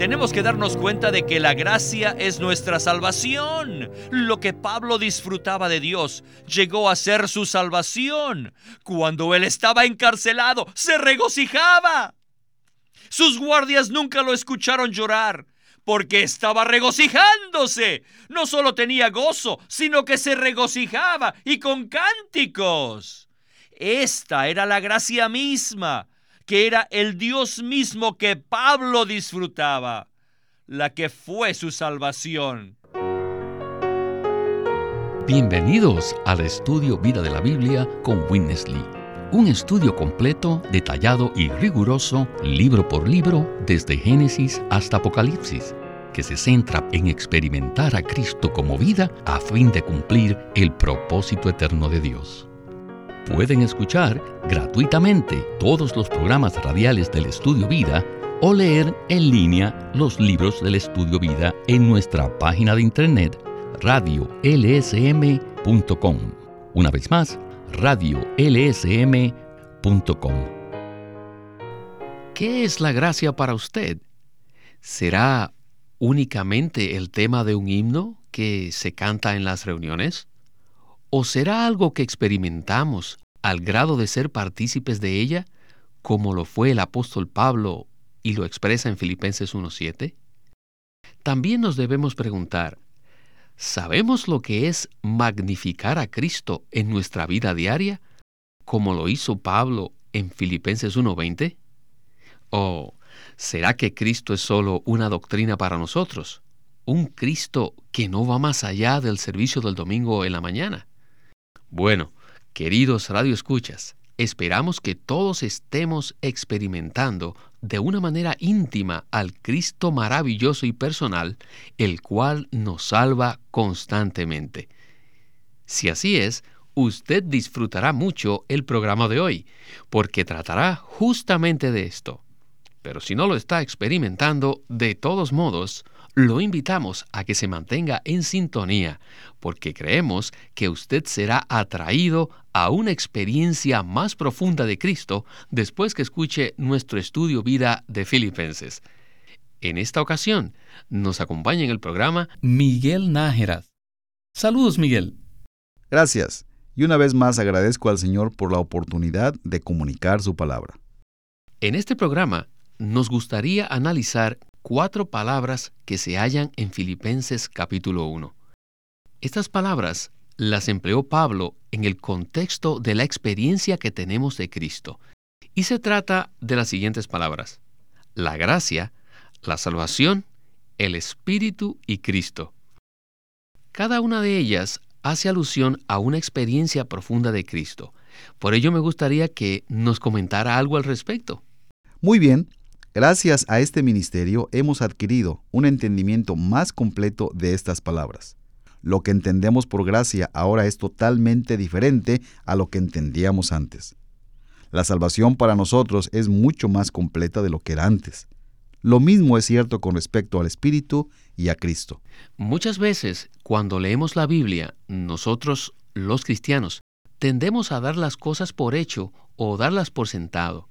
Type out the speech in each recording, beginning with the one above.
tenemos que darnos cuenta de que la gracia es nuestra salvación. Lo que Pablo disfrutaba de Dios llegó a ser su salvación. Cuando él estaba encarcelado, se regocijaba. Sus guardias nunca lo escucharon llorar, porque estaba regocijándose. No solo tenía gozo, sino que se regocijaba y con cánticos. Esta era la gracia misma que era el Dios mismo que Pablo disfrutaba, la que fue su salvación. Bienvenidos al estudio Vida de la Biblia con Witness Lee. Un estudio completo, detallado y riguroso, libro por libro, desde Génesis hasta Apocalipsis, que se centra en experimentar a Cristo como vida a fin de cumplir el propósito eterno de Dios pueden escuchar gratuitamente todos los programas radiales del Estudio Vida o leer en línea los libros del Estudio Vida en nuestra página de internet radiolsm.com. Una vez más, radiolsm.com. ¿Qué es la gracia para usted? ¿Será únicamente el tema de un himno que se canta en las reuniones? ¿O será algo que experimentamos al grado de ser partícipes de ella, como lo fue el apóstol Pablo y lo expresa en Filipenses 1.7? También nos debemos preguntar, ¿sabemos lo que es magnificar a Cristo en nuestra vida diaria, como lo hizo Pablo en Filipenses 1.20? ¿O será que Cristo es solo una doctrina para nosotros? Un Cristo que no va más allá del servicio del domingo en la mañana. Bueno, queridos radioescuchas, esperamos que todos estemos experimentando de una manera íntima al Cristo maravilloso y personal, el cual nos salva constantemente. Si así es, usted disfrutará mucho el programa de hoy, porque tratará justamente de esto. Pero si no lo está experimentando, de todos modos, lo invitamos a que se mantenga en sintonía, porque creemos que usted será atraído a una experiencia más profunda de Cristo después que escuche nuestro estudio vida de Filipenses. En esta ocasión, nos acompaña en el programa Miguel Nájera. Saludos, Miguel. Gracias. Y una vez más agradezco al Señor por la oportunidad de comunicar su palabra. En este programa nos gustaría analizar cuatro palabras que se hallan en Filipenses capítulo 1. Estas palabras las empleó Pablo en el contexto de la experiencia que tenemos de Cristo. Y se trata de las siguientes palabras. La gracia, la salvación, el Espíritu y Cristo. Cada una de ellas hace alusión a una experiencia profunda de Cristo. Por ello me gustaría que nos comentara algo al respecto. Muy bien, Gracias a este ministerio hemos adquirido un entendimiento más completo de estas palabras. Lo que entendemos por gracia ahora es totalmente diferente a lo que entendíamos antes. La salvación para nosotros es mucho más completa de lo que era antes. Lo mismo es cierto con respecto al Espíritu y a Cristo. Muchas veces, cuando leemos la Biblia, nosotros, los cristianos, tendemos a dar las cosas por hecho o darlas por sentado.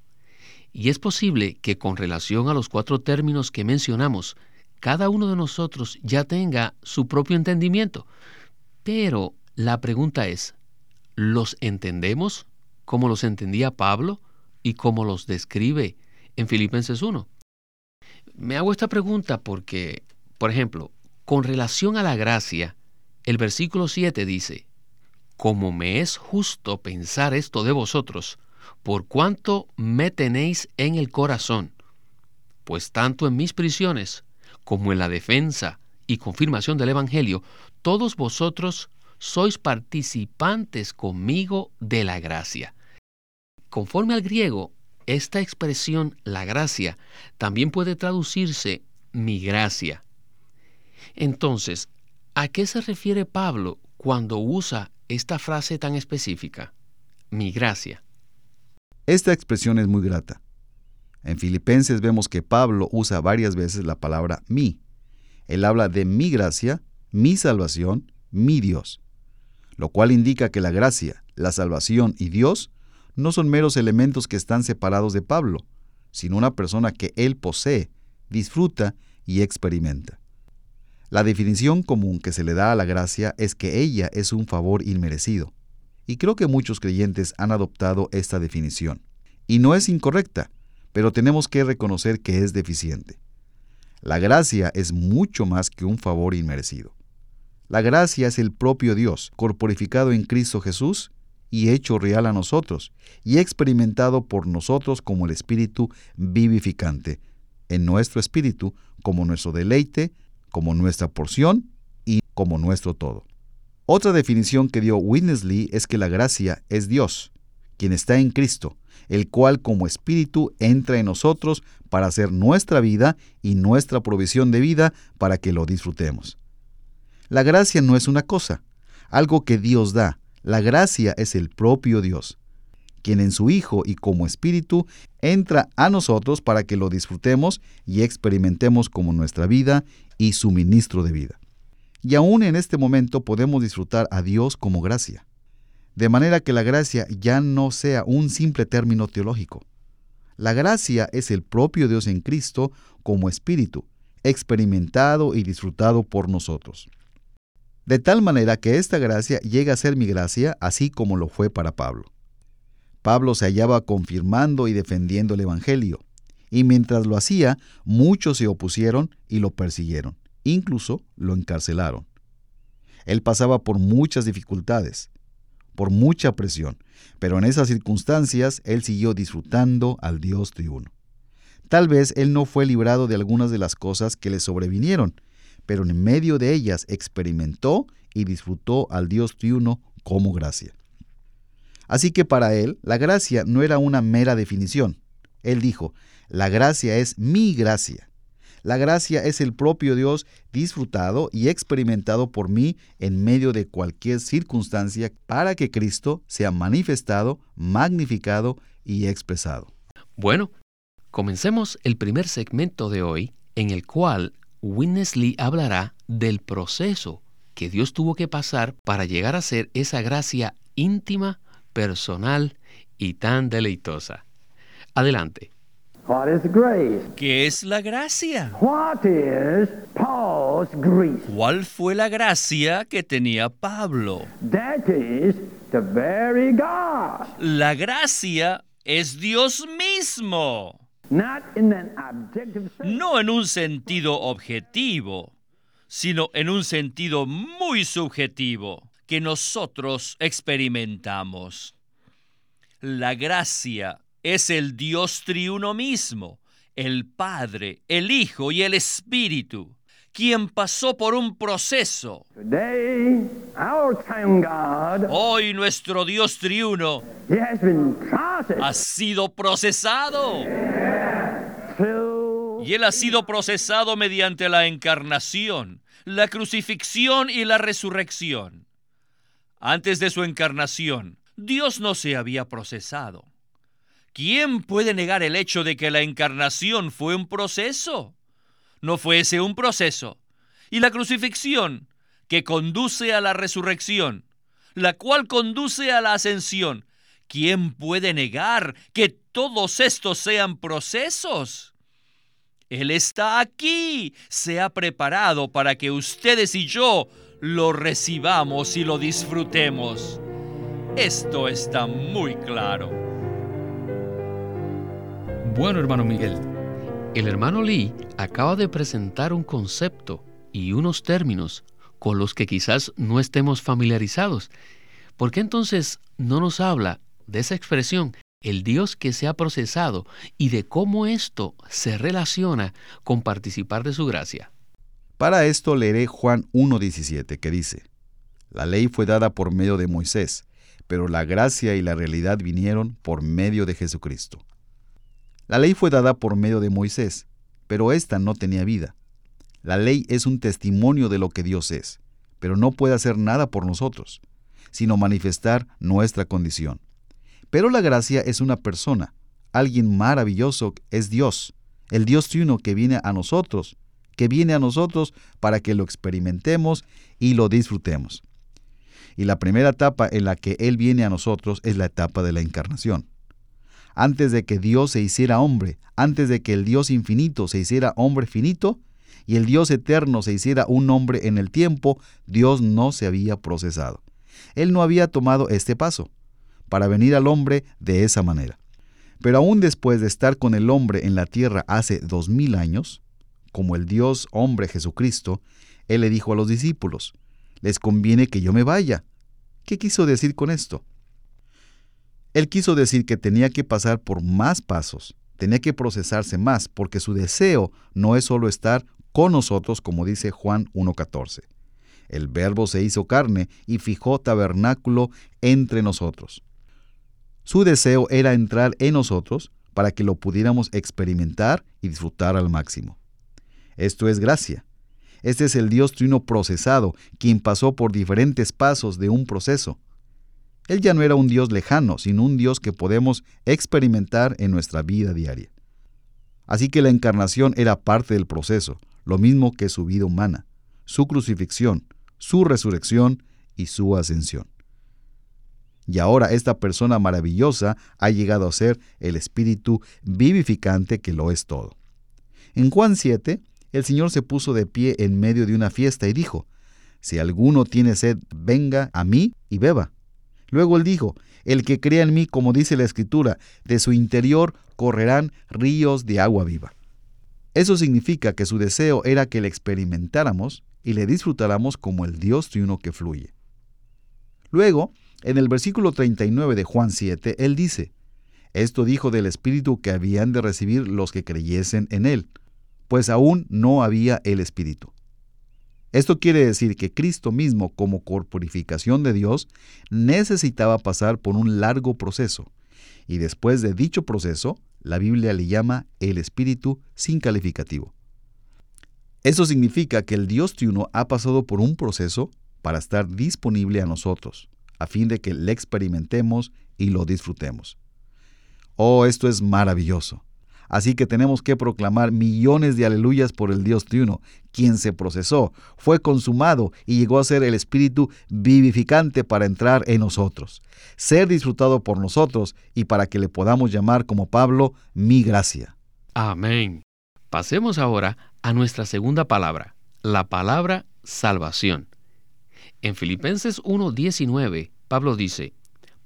Y es posible que con relación a los cuatro términos que mencionamos, cada uno de nosotros ya tenga su propio entendimiento. Pero la pregunta es, ¿los entendemos como los entendía Pablo y como los describe en Filipenses 1? Me hago esta pregunta porque, por ejemplo, con relación a la gracia, el versículo 7 dice, Como me es justo pensar esto de vosotros, por cuanto me tenéis en el corazón, pues tanto en mis prisiones como en la defensa y confirmación del Evangelio, todos vosotros sois participantes conmigo de la gracia. Conforme al griego, esta expresión, la gracia, también puede traducirse mi gracia. Entonces, ¿a qué se refiere Pablo cuando usa esta frase tan específica? Mi gracia. Esta expresión es muy grata. En Filipenses vemos que Pablo usa varias veces la palabra mi. Él habla de mi gracia, mi salvación, mi Dios, lo cual indica que la gracia, la salvación y Dios no son meros elementos que están separados de Pablo, sino una persona que él posee, disfruta y experimenta. La definición común que se le da a la gracia es que ella es un favor inmerecido. Y creo que muchos creyentes han adoptado esta definición. Y no es incorrecta, pero tenemos que reconocer que es deficiente. La gracia es mucho más que un favor inmerecido. La gracia es el propio Dios, corporificado en Cristo Jesús y hecho real a nosotros, y experimentado por nosotros como el Espíritu vivificante, en nuestro espíritu como nuestro deleite, como nuestra porción y como nuestro todo. Otra definición que dio Winnesley es que la gracia es Dios, quien está en Cristo, el cual como Espíritu entra en nosotros para hacer nuestra vida y nuestra provisión de vida para que lo disfrutemos. La gracia no es una cosa, algo que Dios da. La gracia es el propio Dios, quien en su Hijo y como Espíritu entra a nosotros para que lo disfrutemos y experimentemos como nuestra vida y suministro de vida. Y aún en este momento podemos disfrutar a Dios como gracia. De manera que la gracia ya no sea un simple término teológico. La gracia es el propio Dios en Cristo como espíritu, experimentado y disfrutado por nosotros. De tal manera que esta gracia llega a ser mi gracia, así como lo fue para Pablo. Pablo se hallaba confirmando y defendiendo el Evangelio, y mientras lo hacía, muchos se opusieron y lo persiguieron incluso lo encarcelaron. Él pasaba por muchas dificultades, por mucha presión, pero en esas circunstancias él siguió disfrutando al Dios triuno. Tal vez él no fue librado de algunas de las cosas que le sobrevinieron, pero en medio de ellas experimentó y disfrutó al Dios triuno como gracia. Así que para él la gracia no era una mera definición. Él dijo, la gracia es mi gracia. La gracia es el propio Dios disfrutado y experimentado por mí en medio de cualquier circunstancia para que Cristo sea manifestado, magnificado y expresado. Bueno, comencemos el primer segmento de hoy en el cual Winnesley hablará del proceso que Dios tuvo que pasar para llegar a ser esa gracia íntima, personal y tan deleitosa. Adelante. ¿Qué es la gracia? What is Paul's grace? ¿Cuál fue la gracia que tenía Pablo? That is the very God. La gracia es Dios mismo. Not in an objective sense. No en un sentido objetivo, sino en un sentido muy subjetivo que nosotros experimentamos. La gracia es el Dios triuno mismo, el Padre, el Hijo y el Espíritu, quien pasó por un proceso. Today, our time God Hoy nuestro Dios triuno ha sido procesado. Y él ha sido procesado mediante la encarnación, la crucifixión y la resurrección. Antes de su encarnación, Dios no se había procesado. ¿Quién puede negar el hecho de que la encarnación fue un proceso? No fuese un proceso. Y la crucifixión, que conduce a la resurrección, la cual conduce a la ascensión. ¿Quién puede negar que todos estos sean procesos? Él está aquí, se ha preparado para que ustedes y yo lo recibamos y lo disfrutemos. Esto está muy claro. Bueno, hermano Miguel, el hermano Lee acaba de presentar un concepto y unos términos con los que quizás no estemos familiarizados. ¿Por qué entonces no nos habla de esa expresión, el Dios que se ha procesado, y de cómo esto se relaciona con participar de su gracia? Para esto leeré Juan 1.17 que dice, La ley fue dada por medio de Moisés, pero la gracia y la realidad vinieron por medio de Jesucristo. La ley fue dada por medio de Moisés, pero ésta no tenía vida. La ley es un testimonio de lo que Dios es, pero no puede hacer nada por nosotros, sino manifestar nuestra condición. Pero la gracia es una persona, alguien maravilloso es Dios, el Dios triuno que viene a nosotros, que viene a nosotros para que lo experimentemos y lo disfrutemos. Y la primera etapa en la que Él viene a nosotros es la etapa de la encarnación antes de que Dios se hiciera hombre, antes de que el Dios infinito se hiciera hombre finito, y el Dios eterno se hiciera un hombre en el tiempo, Dios no se había procesado. Él no había tomado este paso para venir al hombre de esa manera. Pero aún después de estar con el hombre en la tierra hace dos mil años, como el Dios hombre Jesucristo, Él le dijo a los discípulos, les conviene que yo me vaya. ¿Qué quiso decir con esto? Él quiso decir que tenía que pasar por más pasos, tenía que procesarse más, porque su deseo no es solo estar con nosotros, como dice Juan 1.14. El Verbo se hizo carne y fijó tabernáculo entre nosotros. Su deseo era entrar en nosotros para que lo pudiéramos experimentar y disfrutar al máximo. Esto es gracia. Este es el Dios trino procesado, quien pasó por diferentes pasos de un proceso. Él ya no era un Dios lejano, sino un Dios que podemos experimentar en nuestra vida diaria. Así que la encarnación era parte del proceso, lo mismo que su vida humana, su crucifixión, su resurrección y su ascensión. Y ahora esta persona maravillosa ha llegado a ser el Espíritu vivificante que lo es todo. En Juan 7, el Señor se puso de pie en medio de una fiesta y dijo, Si alguno tiene sed, venga a mí y beba. Luego él dijo, El que crea en mí, como dice la Escritura, de su interior correrán ríos de agua viva. Eso significa que su deseo era que le experimentáramos y le disfrutáramos como el Dios triuno que fluye. Luego, en el versículo 39 de Juan 7, él dice, Esto dijo del Espíritu que habían de recibir los que creyesen en él, pues aún no había el Espíritu. Esto quiere decir que Cristo mismo, como corporificación de Dios, necesitaba pasar por un largo proceso, y después de dicho proceso, la Biblia le llama el Espíritu sin calificativo. Eso significa que el Dios triuno ha pasado por un proceso para estar disponible a nosotros a fin de que le experimentemos y lo disfrutemos. Oh, esto es maravilloso. Así que tenemos que proclamar millones de aleluyas por el Dios triuno, quien se procesó, fue consumado y llegó a ser el Espíritu vivificante para entrar en nosotros, ser disfrutado por nosotros y para que le podamos llamar como Pablo mi gracia. Amén. Pasemos ahora a nuestra segunda palabra, la palabra salvación. En Filipenses 1:19, Pablo dice,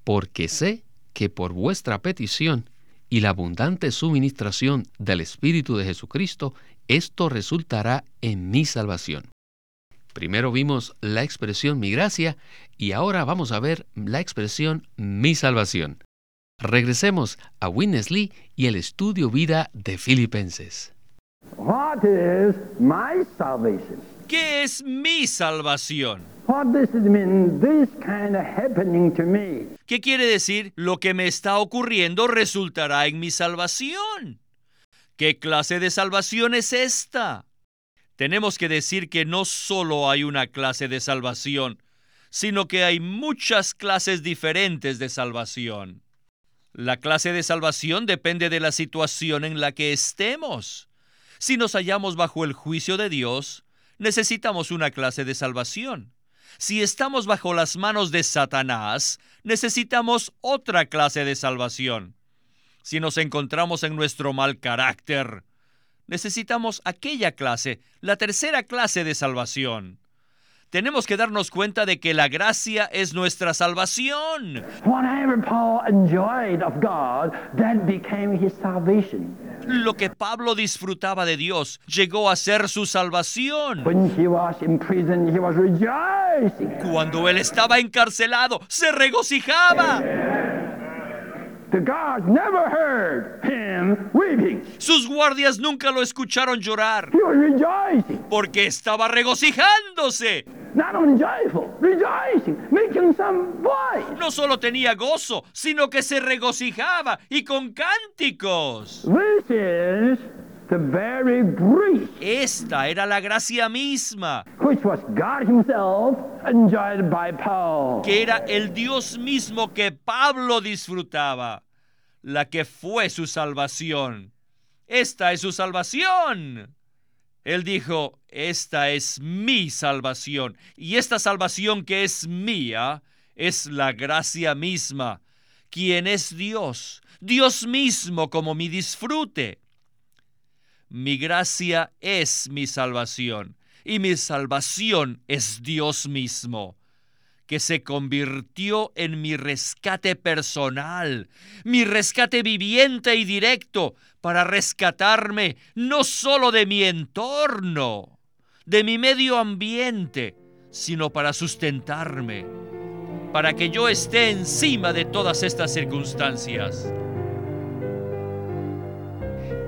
porque sé que por vuestra petición y la abundante suministración del Espíritu de Jesucristo, esto resultará en mi salvación. Primero vimos la expresión mi gracia y ahora vamos a ver la expresión mi salvación. Regresemos a Winnesley y el estudio vida de Filipenses. What is my salvation? ¿Qué es mi salvación? ¿Qué quiere decir? Lo que me está ocurriendo resultará en mi salvación. ¿Qué clase de salvación es esta? Tenemos que decir que no solo hay una clase de salvación, sino que hay muchas clases diferentes de salvación. La clase de salvación depende de la situación en la que estemos. Si nos hallamos bajo el juicio de Dios, necesitamos una clase de salvación. Si estamos bajo las manos de Satanás, necesitamos otra clase de salvación. Si nos encontramos en nuestro mal carácter, necesitamos aquella clase, la tercera clase de salvación tenemos que darnos cuenta de que la gracia es nuestra salvación. Lo que Pablo disfrutaba de Dios llegó a ser su salvación. Cuando él estaba encarcelado, se regocijaba. Sus guardias nunca lo escucharon llorar. Porque estaba regocijándose. No solo tenía gozo, sino que se regocijaba y con cánticos. Esta era la gracia misma. Que era el Dios mismo que Pablo disfrutaba. La que fue su salvación. Esta es su salvación. Él dijo, esta es mi salvación. Y esta salvación que es mía es la gracia misma. Quien es Dios, Dios mismo como mi disfrute. Mi gracia es mi salvación y mi salvación es Dios mismo que se convirtió en mi rescate personal, mi rescate viviente y directo para rescatarme no solo de mi entorno, de mi medio ambiente, sino para sustentarme, para que yo esté encima de todas estas circunstancias.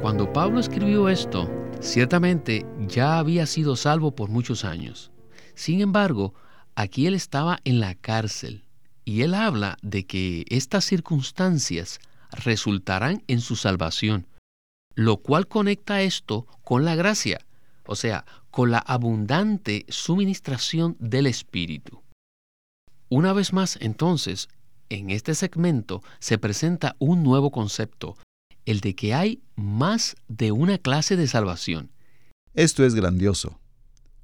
Cuando Pablo escribió esto, ciertamente ya había sido salvo por muchos años. Sin embargo, Aquí él estaba en la cárcel y él habla de que estas circunstancias resultarán en su salvación, lo cual conecta esto con la gracia, o sea, con la abundante suministración del Espíritu. Una vez más, entonces, en este segmento se presenta un nuevo concepto, el de que hay más de una clase de salvación. Esto es grandioso.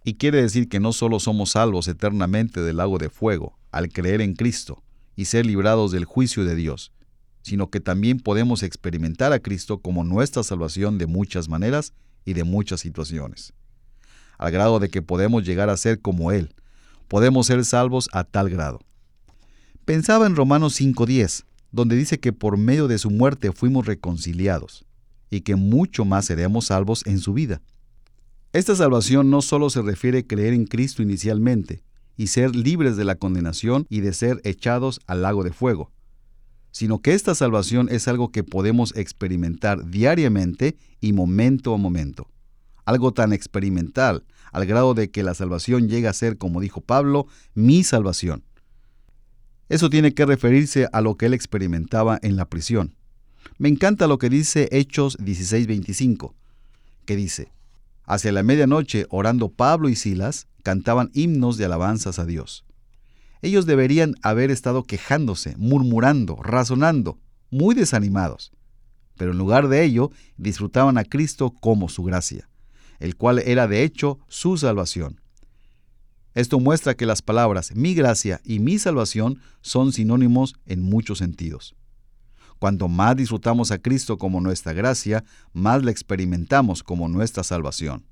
Y quiere decir que no solo somos salvos eternamente del lago de fuego al creer en Cristo y ser librados del juicio de Dios, sino que también podemos experimentar a Cristo como nuestra salvación de muchas maneras y de muchas situaciones, al grado de que podemos llegar a ser como Él. Podemos ser salvos a tal grado. Pensaba en Romanos 5.10, donde dice que por medio de su muerte fuimos reconciliados, y que mucho más seremos salvos en su vida. Esta salvación no solo se refiere a creer en Cristo inicialmente y ser libres de la condenación y de ser echados al lago de fuego, sino que esta salvación es algo que podemos experimentar diariamente y momento a momento. Algo tan experimental, al grado de que la salvación llega a ser, como dijo Pablo, mi salvación. Eso tiene que referirse a lo que él experimentaba en la prisión. Me encanta lo que dice Hechos 16:25, que dice, Hacia la medianoche, orando Pablo y Silas, cantaban himnos de alabanzas a Dios. Ellos deberían haber estado quejándose, murmurando, razonando, muy desanimados. Pero en lugar de ello, disfrutaban a Cristo como su gracia, el cual era de hecho su salvación. Esto muestra que las palabras mi gracia y mi salvación son sinónimos en muchos sentidos. Cuanto más disfrutamos a Cristo como nuestra gracia, más la experimentamos como nuestra salvación.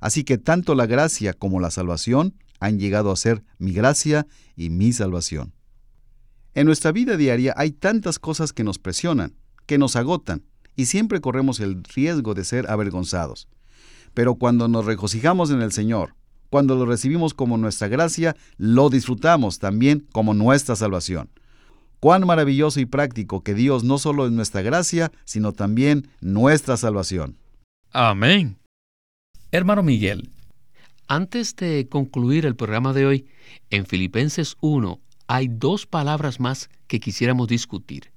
Así que tanto la gracia como la salvación han llegado a ser mi gracia y mi salvación. En nuestra vida diaria hay tantas cosas que nos presionan, que nos agotan, y siempre corremos el riesgo de ser avergonzados. Pero cuando nos regocijamos en el Señor, cuando lo recibimos como nuestra gracia, lo disfrutamos también como nuestra salvación. Cuán maravilloso y práctico que Dios no solo es nuestra gracia, sino también nuestra salvación. Amén. Hermano Miguel, antes de concluir el programa de hoy, en Filipenses 1 hay dos palabras más que quisiéramos discutir,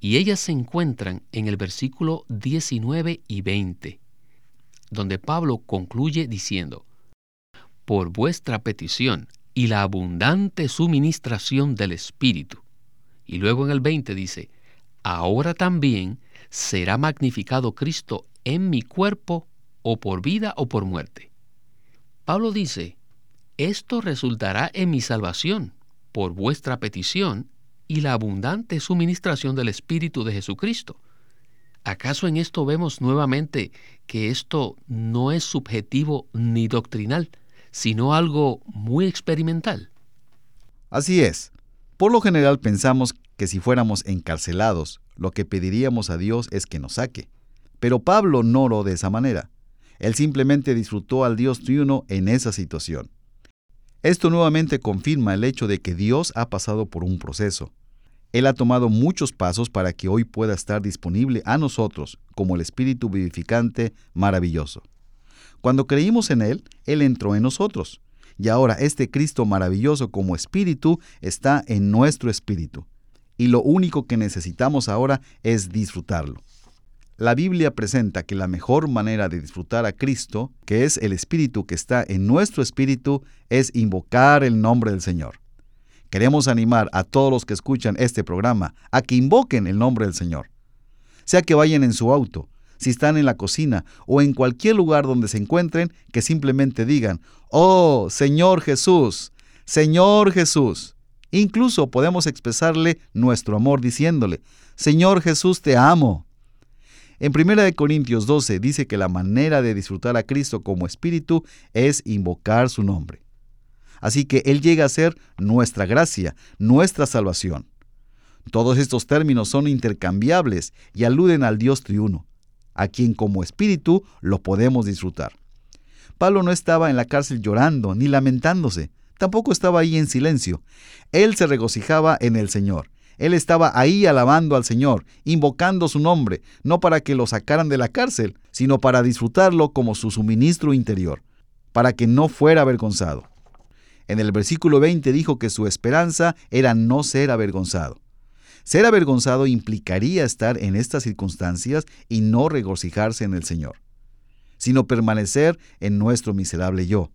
y ellas se encuentran en el versículo 19 y 20, donde Pablo concluye diciendo, Por vuestra petición y la abundante suministración del Espíritu, y luego en el 20 dice, ahora también será magnificado Cristo en mi cuerpo, o por vida o por muerte. Pablo dice, esto resultará en mi salvación, por vuestra petición y la abundante suministración del Espíritu de Jesucristo. ¿Acaso en esto vemos nuevamente que esto no es subjetivo ni doctrinal, sino algo muy experimental? Así es. Por lo general pensamos que si fuéramos encarcelados, lo que pediríamos a Dios es que nos saque. Pero Pablo no oró de esa manera. Él simplemente disfrutó al Dios triuno en esa situación. Esto nuevamente confirma el hecho de que Dios ha pasado por un proceso. Él ha tomado muchos pasos para que hoy pueda estar disponible a nosotros como el Espíritu vivificante maravilloso. Cuando creímos en Él, Él entró en nosotros y ahora este Cristo maravilloso como espíritu está en nuestro espíritu. Y lo único que necesitamos ahora es disfrutarlo. La Biblia presenta que la mejor manera de disfrutar a Cristo, que es el Espíritu que está en nuestro espíritu, es invocar el nombre del Señor. Queremos animar a todos los que escuchan este programa a que invoquen el nombre del Señor. Sea que vayan en su auto, si están en la cocina o en cualquier lugar donde se encuentren, que simplemente digan, oh Señor Jesús, Señor Jesús. Incluso podemos expresarle nuestro amor diciéndole, Señor Jesús, te amo. En 1 Corintios 12 dice que la manera de disfrutar a Cristo como Espíritu es invocar su nombre. Así que Él llega a ser nuestra gracia, nuestra salvación. Todos estos términos son intercambiables y aluden al Dios triuno, a quien como Espíritu lo podemos disfrutar. Pablo no estaba en la cárcel llorando ni lamentándose, tampoco estaba ahí en silencio. Él se regocijaba en el Señor. Él estaba ahí alabando al Señor, invocando su nombre, no para que lo sacaran de la cárcel, sino para disfrutarlo como su suministro interior, para que no fuera avergonzado. En el versículo 20 dijo que su esperanza era no ser avergonzado. Ser avergonzado implicaría estar en estas circunstancias y no regocijarse en el Señor, sino permanecer en nuestro miserable yo.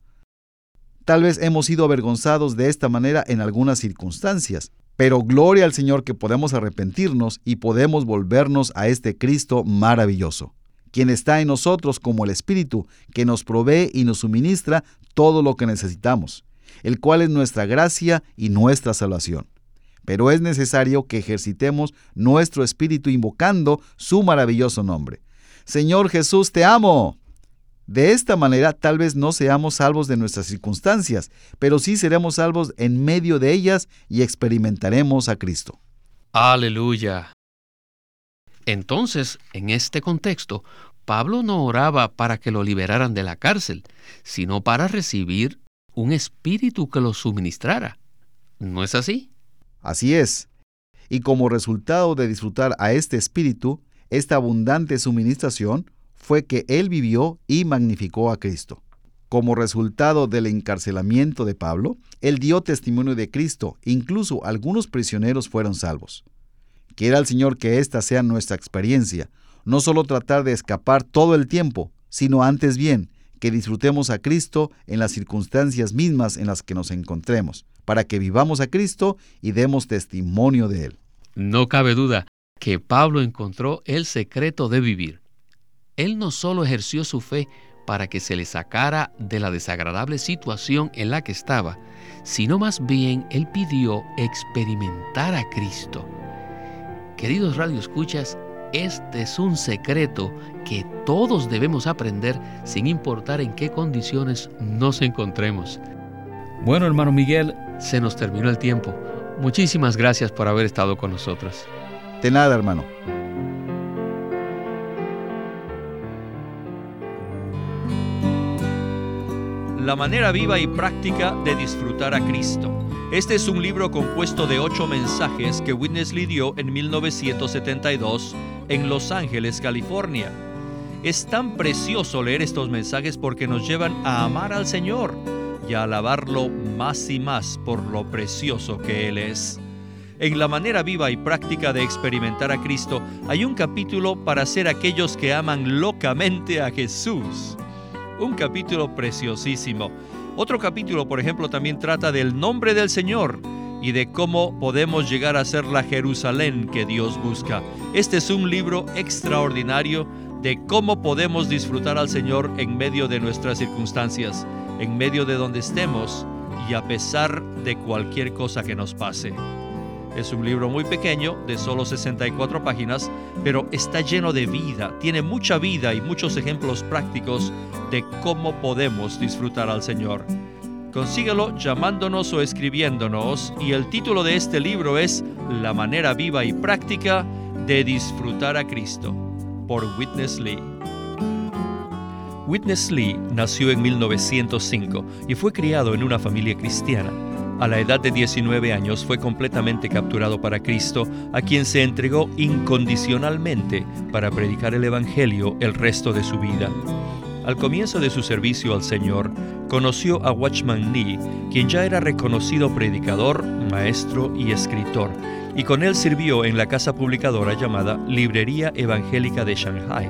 Tal vez hemos sido avergonzados de esta manera en algunas circunstancias, pero gloria al Señor que podemos arrepentirnos y podemos volvernos a este Cristo maravilloso, quien está en nosotros como el Espíritu, que nos provee y nos suministra todo lo que necesitamos el cual es nuestra gracia y nuestra salvación. Pero es necesario que ejercitemos nuestro espíritu invocando su maravilloso nombre. Señor Jesús, te amo. De esta manera tal vez no seamos salvos de nuestras circunstancias, pero sí seremos salvos en medio de ellas y experimentaremos a Cristo. Aleluya. Entonces, en este contexto, Pablo no oraba para que lo liberaran de la cárcel, sino para recibir un espíritu que lo suministrara. ¿No es así? Así es. Y como resultado de disfrutar a este espíritu, esta abundante suministración fue que él vivió y magnificó a Cristo. Como resultado del encarcelamiento de Pablo, él dio testimonio de Cristo, incluso algunos prisioneros fueron salvos. Quiera el Señor que esta sea nuestra experiencia, no solo tratar de escapar todo el tiempo, sino antes bien, que disfrutemos a Cristo en las circunstancias mismas en las que nos encontremos, para que vivamos a Cristo y demos testimonio de Él. No cabe duda que Pablo encontró el secreto de vivir. Él no solo ejerció su fe para que se le sacara de la desagradable situación en la que estaba, sino más bien él pidió experimentar a Cristo. Queridos radioescuchas, este es un secreto que todos debemos aprender sin importar en qué condiciones nos encontremos. Bueno, hermano Miguel, se nos terminó el tiempo. Muchísimas gracias por haber estado con nosotros. De nada, hermano. La manera viva y práctica de disfrutar a Cristo. Este es un libro compuesto de ocho mensajes que Witness Lee dio en 1972 en Los Ángeles, California. Es tan precioso leer estos mensajes porque nos llevan a amar al Señor y a alabarlo más y más por lo precioso que Él es. En la manera viva y práctica de experimentar a Cristo hay un capítulo para ser aquellos que aman locamente a Jesús. Un capítulo preciosísimo otro capítulo, por ejemplo, también trata del nombre del Señor y de cómo podemos llegar a ser la Jerusalén que Dios busca. Este es un libro extraordinario de cómo podemos disfrutar al Señor en medio de nuestras circunstancias, en medio de donde estemos y a pesar de cualquier cosa que nos pase. Es un libro muy pequeño, de solo 64 páginas, pero está lleno de vida, tiene mucha vida y muchos ejemplos prácticos de cómo podemos disfrutar al Señor. Consíguelo llamándonos o escribiéndonos y el título de este libro es La manera viva y práctica de disfrutar a Cristo, por Witness Lee. Witness Lee nació en 1905 y fue criado en una familia cristiana. A la edad de 19 años fue completamente capturado para Cristo, a quien se entregó incondicionalmente para predicar el Evangelio el resto de su vida. Al comienzo de su servicio al Señor, conoció a Watchman Nee, quien ya era reconocido predicador, maestro y escritor, y con él sirvió en la casa publicadora llamada Librería Evangélica de Shanghai.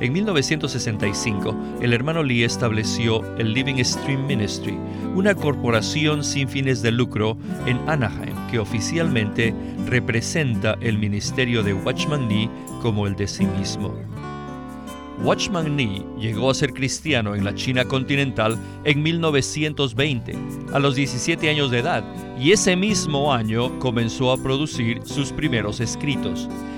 En 1965, el hermano Lee estableció el Living Stream Ministry, una corporación sin fines de lucro en Anaheim que oficialmente representa el ministerio de Watchman Nee como el de sí mismo. Watchman Nee llegó a ser cristiano en la China continental en 1920, a los 17 años de edad, y ese mismo año comenzó a producir sus primeros escritos.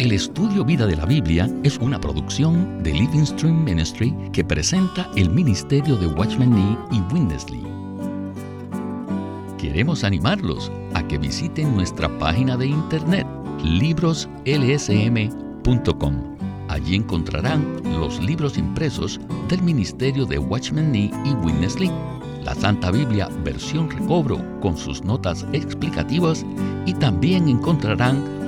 El estudio Vida de la Biblia es una producción de Living Stream Ministry que presenta el ministerio de Watchman Nee y Winnesley. Queremos animarlos a que visiten nuestra página de internet libroslsm.com Allí encontrarán los libros impresos del ministerio de Watchman Nee y Witness Lee, la Santa Biblia versión recobro con sus notas explicativas y también encontrarán